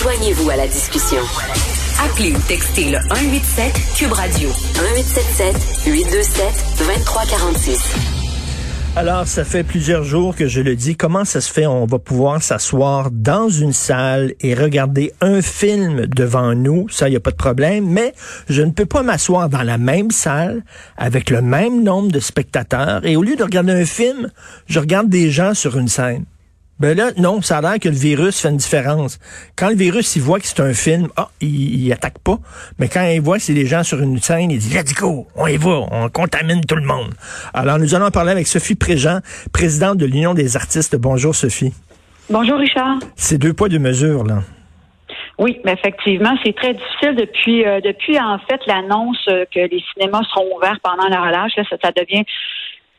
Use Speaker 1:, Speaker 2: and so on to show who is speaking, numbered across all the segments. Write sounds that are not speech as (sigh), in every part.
Speaker 1: Joignez-vous à la discussion. Appelez ou textez le 187 Cube Radio 1877 827 2346.
Speaker 2: Alors, ça fait plusieurs jours que je le dis. Comment ça se fait? On va pouvoir s'asseoir dans une salle et regarder un film devant nous. Ça, il n'y a pas de problème. Mais je ne peux pas m'asseoir dans la même salle avec le même nombre de spectateurs. Et au lieu de regarder un film, je regarde des gens sur une scène. Ben là, non, ça a l'air que le virus fait une différence. Quand le virus, il voit que c'est un film, ah, il, il, attaque pas. Mais quand il voit que c'est des gens sur une scène, il dit, let's go, on y va, on contamine tout le monde. Alors, nous allons parler avec Sophie Préjean, présidente de l'Union des artistes. Bonjour, Sophie.
Speaker 3: Bonjour, Richard.
Speaker 2: C'est deux poids, deux mesures, là.
Speaker 3: Oui, mais effectivement, c'est très difficile depuis euh, depuis en fait l'annonce que les cinémas seront ouverts pendant la relâche. Là, ça, ça devient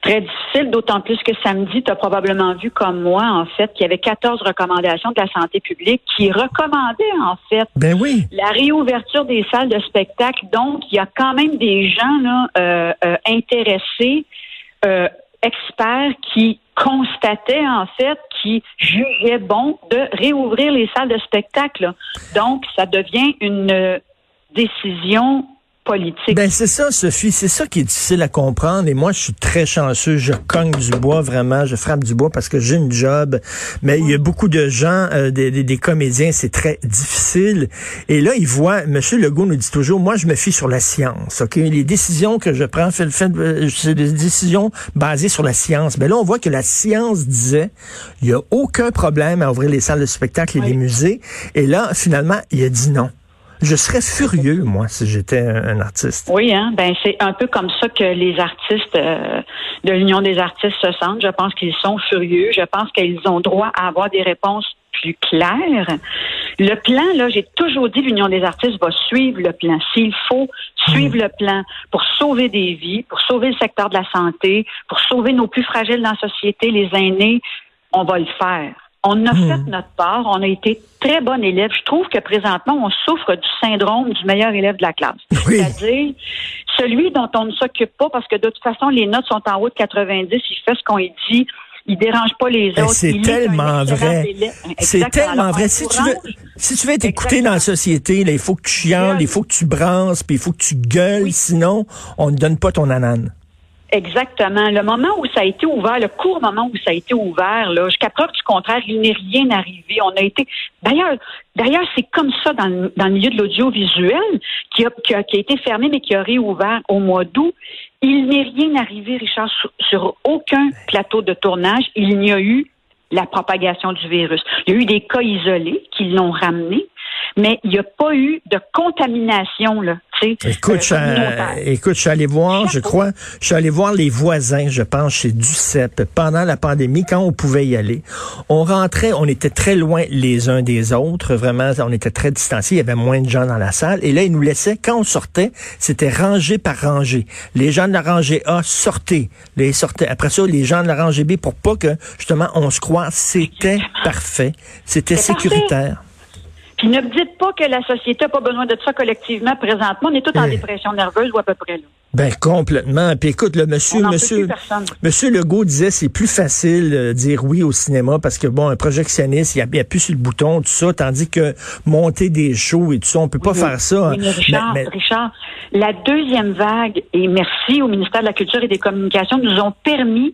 Speaker 3: Très difficile, d'autant plus que samedi, tu as probablement vu comme moi, en fait, qu'il y avait 14 recommandations de la santé publique qui recommandaient, en fait,
Speaker 2: ben oui.
Speaker 3: la réouverture des salles de spectacle. Donc, il y a quand même des gens là, euh, euh, intéressés, euh, experts, qui constataient, en fait, qui jugeaient bon de réouvrir les salles de spectacle. Donc, ça devient une décision
Speaker 2: ben c'est ça, Sophie, c'est ça qui est difficile à comprendre. Et moi, je suis très chanceux. Je cogne du bois vraiment, je frappe du bois parce que j'ai une job. Mais il y a beaucoup de gens, euh, des, des, comédiens, c'est très difficile. Et là, ils voient. Monsieur Legault nous dit toujours, moi, je me fie sur la science. Ok, les décisions que je prends, fait, fait, euh, c'est des décisions basées sur la science. Mais ben là, on voit que la science disait, il y a aucun problème à ouvrir les salles de spectacle et les musées. Et là, finalement, il a dit non. Je serais furieux, moi, si j'étais un, artiste.
Speaker 3: Oui, hein, ben c'est un peu comme ça que les artistes euh, de l'Union des artistes se sentent. Je pense qu'ils sont furieux. Je pense qu'ils ont droit à avoir des réponses plus claires. Le plan, là, j'ai toujours dit l'Union des artistes va suivre le plan. S'il faut suivre hmm. le plan pour sauver des vies, pour sauver le secteur de la santé, pour sauver nos plus fragiles dans la société, les aînés, on va le faire. On a hmm. fait notre part. On a été très bon élève. Je trouve que présentement, on souffre du syndrome du meilleur élève de la classe. (laughs) C'est-à-dire celui dont on ne s'occupe pas parce que de toute façon, les notes sont en haut de 90. Il fait ce qu'on dit. Il dérange pas les ben, autres.
Speaker 2: C'est tellement vrai. C'est tellement vrai. Si tu veux, si tu veux être écouté dans la société, là, il faut que tu chiales, il faut que tu branches, puis il faut que tu gueules, sinon on ne donne pas ton anane.
Speaker 3: Exactement. Le moment où ça a été ouvert, le court moment où ça a été ouvert, là, jusqu'à preuve du contraire, il n'est rien arrivé. On a été. D'ailleurs, d'ailleurs, c'est comme ça dans, le, milieu de l'audiovisuel qui a, qui, a, qui a été fermé mais qui a réouvert au mois d'août. Il n'est rien arrivé, Richard, sur, sur aucun plateau de tournage. Il n'y a eu la propagation du virus. Il y a eu des cas isolés qui l'ont ramené, mais il n'y a pas eu de contamination là.
Speaker 2: Écoute, euh, je, écoute, je suis allé voir, je crois, je suis allé voir les voisins, je pense, chez Duceppe pendant la pandémie, quand on pouvait y aller. On rentrait, on était très loin les uns des autres, vraiment, on était très distanciés, il y avait moins de gens dans la salle. Et là, ils nous laissaient, quand on sortait, c'était rangé par rangée. Les gens de la rangée A sortaient, les sortaient. Après ça, les gens de la rangée B, pour pas que, justement, on se croise, c'était parfait, c'était sécuritaire.
Speaker 3: Puis ne me dites pas que la société n'a pas besoin de ça collectivement présentement. On est tous en dépression nerveuse ou à peu près là.
Speaker 2: Ben complètement. Puis écoute, le monsieur, monsieur, monsieur Legault disait c'est plus facile de dire oui au cinéma parce que bon, un projectionniste, il appuie sur le bouton, tout ça, tandis que monter des shows et tout ça, on peut pas faire ça.
Speaker 3: Richard, Richard, la deuxième vague et merci au ministère de la Culture et des Communications nous ont permis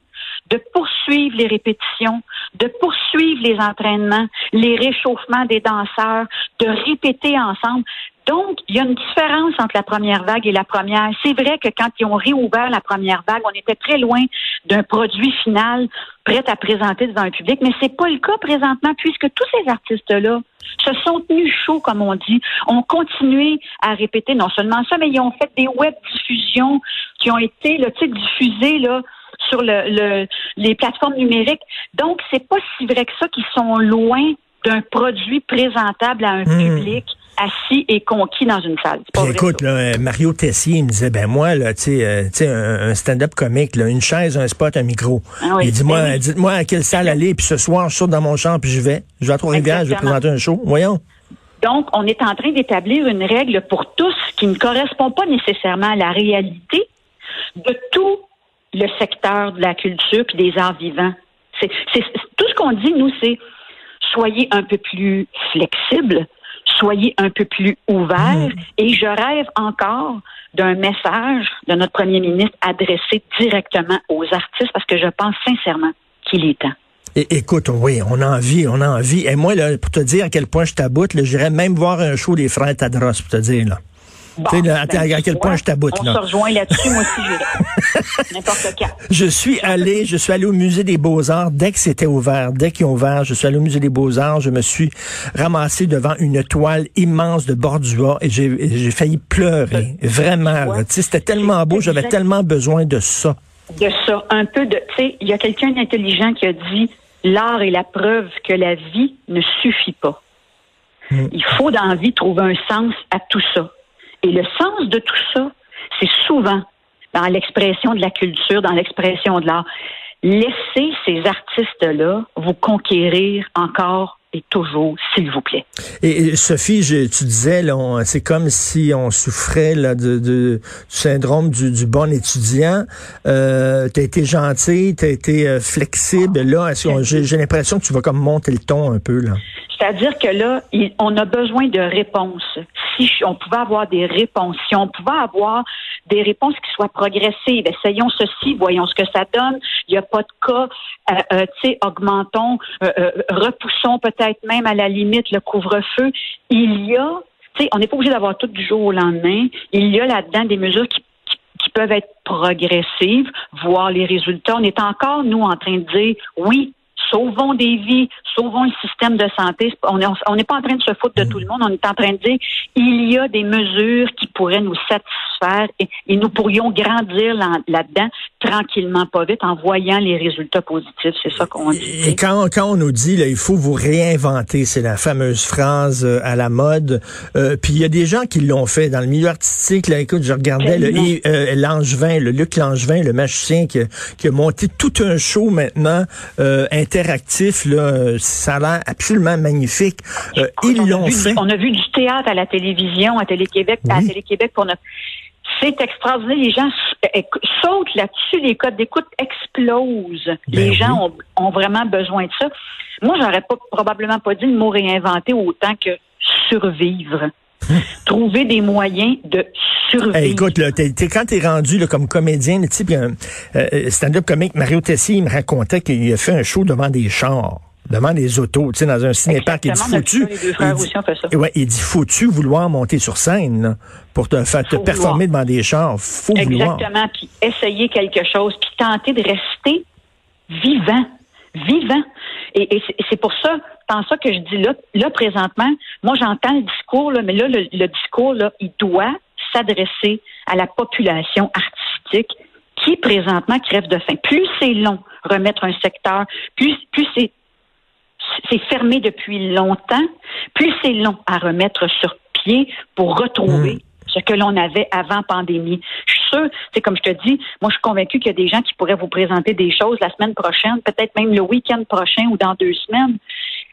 Speaker 3: de poursuivre les répétitions, de poursuivre les entraînements, les réchauffements des danseurs, de répéter ensemble. Donc, il y a une différence entre la première vague et la première. C'est vrai que quand ils ont réouvert la première vague, on était très loin d'un produit final prêt à présenter devant un public, mais c'est pas le cas présentement puisque tous ces artistes-là se sont tenus chauds, comme on dit, ont continué à répéter non seulement ça, mais ils ont fait des web diffusions qui ont été là, diffusées là, sur le, les plateformes numériques. Donc, c'est pas si vrai que ça qu'ils sont loin d'un produit présentable à un hmm. public assis et conquis dans une salle.
Speaker 2: écoute, là, Mario Tessier me disait, ben moi, là, tu sais, euh, un, stand-up comique, là, une chaise, un spot, un micro. Ah il dit, moi, ben dites-moi à quelle salle aller, puis ce soir, je saute dans mon champ, puis je vais. Je vais à Trois-Rivières, je vais présenter un show. Voyons.
Speaker 3: Donc, on est en train d'établir une règle pour tous qui ne correspond pas nécessairement à la réalité de tout le secteur de la culture puis des arts vivants. C'est, tout ce qu'on dit, nous, c'est soyez un peu plus flexibles, soyez un peu plus ouverts. Mm. Et je rêve encore d'un message de notre premier ministre adressé directement aux artistes parce que je pense sincèrement qu'il est temps.
Speaker 2: écoute, oui, on a envie, on a envie. Et moi, là, pour te dire à quel point je t'aboute, j'irais même voir un show des frères Tadros, pour te dire, là. Tu sais, à, ben, quel point je t'aboute,
Speaker 3: là. On se rejoint là-dessus, moi aussi. (laughs) N'importe quand.
Speaker 2: Je suis allé, je suis allé au musée des Beaux-Arts dès que c'était ouvert, dès qu'ils ont ouvert, je suis allé au musée des Beaux-Arts, je me suis ramassé devant une toile immense de Bordua et j'ai failli pleurer. Vraiment, tu sais, c'était tellement beau, j'avais tellement besoin de ça.
Speaker 3: De ça, un peu de, tu sais, il y a quelqu'un d'intelligent qui a dit, l'art est la preuve que la vie ne suffit pas. Hmm. Il faut dans la vie trouver un sens à tout ça. Et le sens de tout ça, c'est souvent dans l'expression de la culture, dans l'expression de l'art. Laissez ces artistes-là vous conquérir encore et toujours, s'il vous plaît.
Speaker 2: Et, Sophie, tu disais, c'est comme si on souffrait là, de, du syndrome du, bon étudiant. Euh, tu as été gentil, tu as été euh, flexible. Là, j'ai l'impression que tu vas comme monter le ton un peu. là.
Speaker 3: C'est-à-dire que là, on a besoin de réponses. Si on pouvait avoir des réponses, si on pouvait avoir des réponses qui soient progressives, essayons ceci, voyons ce que ça donne. Il n'y a pas de cas, euh, euh, tu sais, augmentons, euh, repoussons peut-être même à la limite le couvre-feu. Il y a, tu sais, on n'est pas obligé d'avoir tout du jour au lendemain. Il y a là-dedans des mesures qui qui peuvent être progressives, voir les résultats. On est encore, nous, en train de dire, oui, sauvons des vies, sauvons le système de santé. On n'est pas en train de se foutre de mm. tout le monde. On est en train de dire il y a des mesures qui pourraient nous satisfaire et, nous pourrions grandir là-dedans tranquillement, pas vite, en voyant les résultats positifs. C'est ça qu'on dit.
Speaker 2: Et quand, quand on nous dit là, il faut vous réinventer, c'est la fameuse phrase euh, à la mode. Euh, puis il y a des gens qui l'ont fait dans le milieu artistique. Là, écoute, je regardais le, euh, Langevin, le Luc Langevin, le magicien qui, qui, a monté tout un show maintenant euh, interactif. Là, ça a l'air absolument magnifique. Euh, ils l'ont fait.
Speaker 3: on a vu du théâtre à la télévision, à Télé-Québec, à Télé-Québec pour notre c'est extraordinaire. Les gens sautent là-dessus, les codes d'écoute explosent. Ben les gens ont, vraiment besoin de ça. Moi, j'aurais pas probablement pas dit le mot réinventer autant que survivre. Trouver des moyens de survivre.
Speaker 2: écoute, là, quand t'es rendu là, comme comédien, le type, euh, euh, stand-up comique, Mario Tessier, il me racontait qu'il a fait un show devant des chars devant des autos, tu sais, dans un cinépark. Il dit foutu. Il dit, il dit foutu vouloir monter sur scène pour te faire te performer devant des chars? Faut
Speaker 3: Exactement. Puis essayer quelque chose, puis tenter de rester vivant, vivant. Et, c'est pour ça, dans ça que je dis là, là présentement, moi j'entends le discours là, mais là le, le discours là, il doit s'adresser à la population artistique qui présentement crève de faim. Plus c'est long remettre un secteur, plus plus c'est c'est fermé depuis longtemps. Plus c'est long à remettre sur pied pour retrouver mm. Que l'on avait avant pandémie. Je suis sûre, c'est comme je te dis, moi je suis convaincue qu'il y a des gens qui pourraient vous présenter des choses la semaine prochaine, peut-être même le week-end prochain ou dans deux semaines.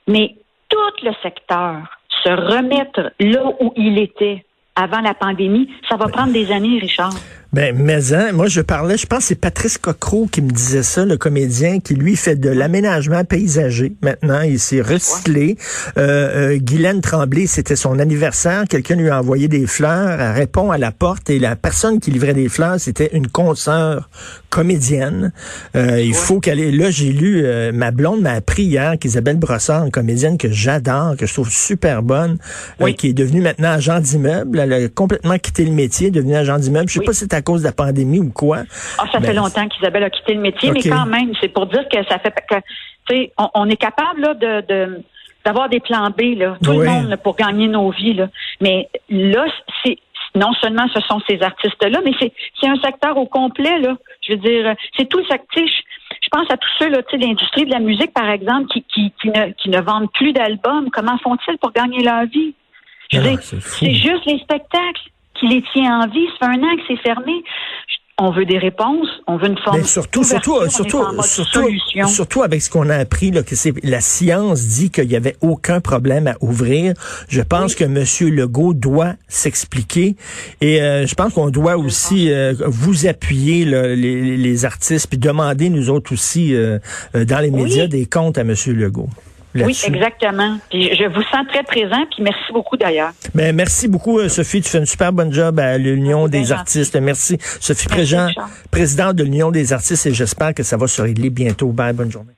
Speaker 3: Mais tout le secteur se remettre là où il était avant la pandémie, ça va prendre des années, Richard.
Speaker 2: Ben, mais hein, moi je parlais, je pense que c'est Patrice Cocro qui me disait ça, le comédien qui lui fait de l'aménagement paysager. Maintenant, il s'est recyclé. Euh, euh, Guylaine Tremblay, c'était son anniversaire. Quelqu'un lui a envoyé des fleurs. Elle répond à la porte et la personne qui livrait des fleurs, c'était une consoeur comédienne. Euh, il faut qu'elle ait... Là, j'ai lu, euh, ma blonde m'a appris hier qu'Isabelle Brossard, une comédienne que j'adore, que je trouve super bonne, euh, qui est devenue maintenant agent d'immeuble. Elle a complètement quitté le métier, devenue agent d'immeuble. Je sais pas si à cause de la pandémie ou quoi?
Speaker 3: Ah, ça fait longtemps qu'Isabelle a quitté le métier, mais quand même, c'est pour dire que ça fait que, tu sais, on, est capable là, de, d'avoir des plans B, là, tout le monde pour gagner nos vies. Là. Mais là, c'est non seulement ce sont ces artistes-là, mais c'est, c'est un secteur au complet. Là. Je veux dire, c'est tout le secteur. Je pense à tous ceux là, l'industrie de la musique, par exemple, qui, qui, qui, ne, qui ne vendent plus d'albums. Comment font-ils pour gagner leur vie? Je veux ah, dire, c'est juste les spectacles qui les tient en vie. Ça fait un an que c'est fermé. On veut des réponses, on veut une forme. Mais
Speaker 2: surtout, surtout, surtout, surtout, surtout avec ce qu'on a appris, là, que c'est la science dit qu'il n'y avait aucun problème à ouvrir. Je pense que M. Legault doit s'expliquer et euh, je pense qu'on doit aussi euh, vous appuyer les, les, artistes puis demander nous autres aussi euh, dans les médias des comptes à M. Legault.
Speaker 3: Oui, exactement. Puis je vous sens très présent, puis merci beaucoup d'ailleurs.
Speaker 2: Ben, merci beaucoup, euh, Sophie. Tu fais une super bonne job à l'Union des artistes. Merci. Sophie Préjean, présidente de l'Union des artistes, et j'espère que ça va se régler bientôt. Bye, bonne journée.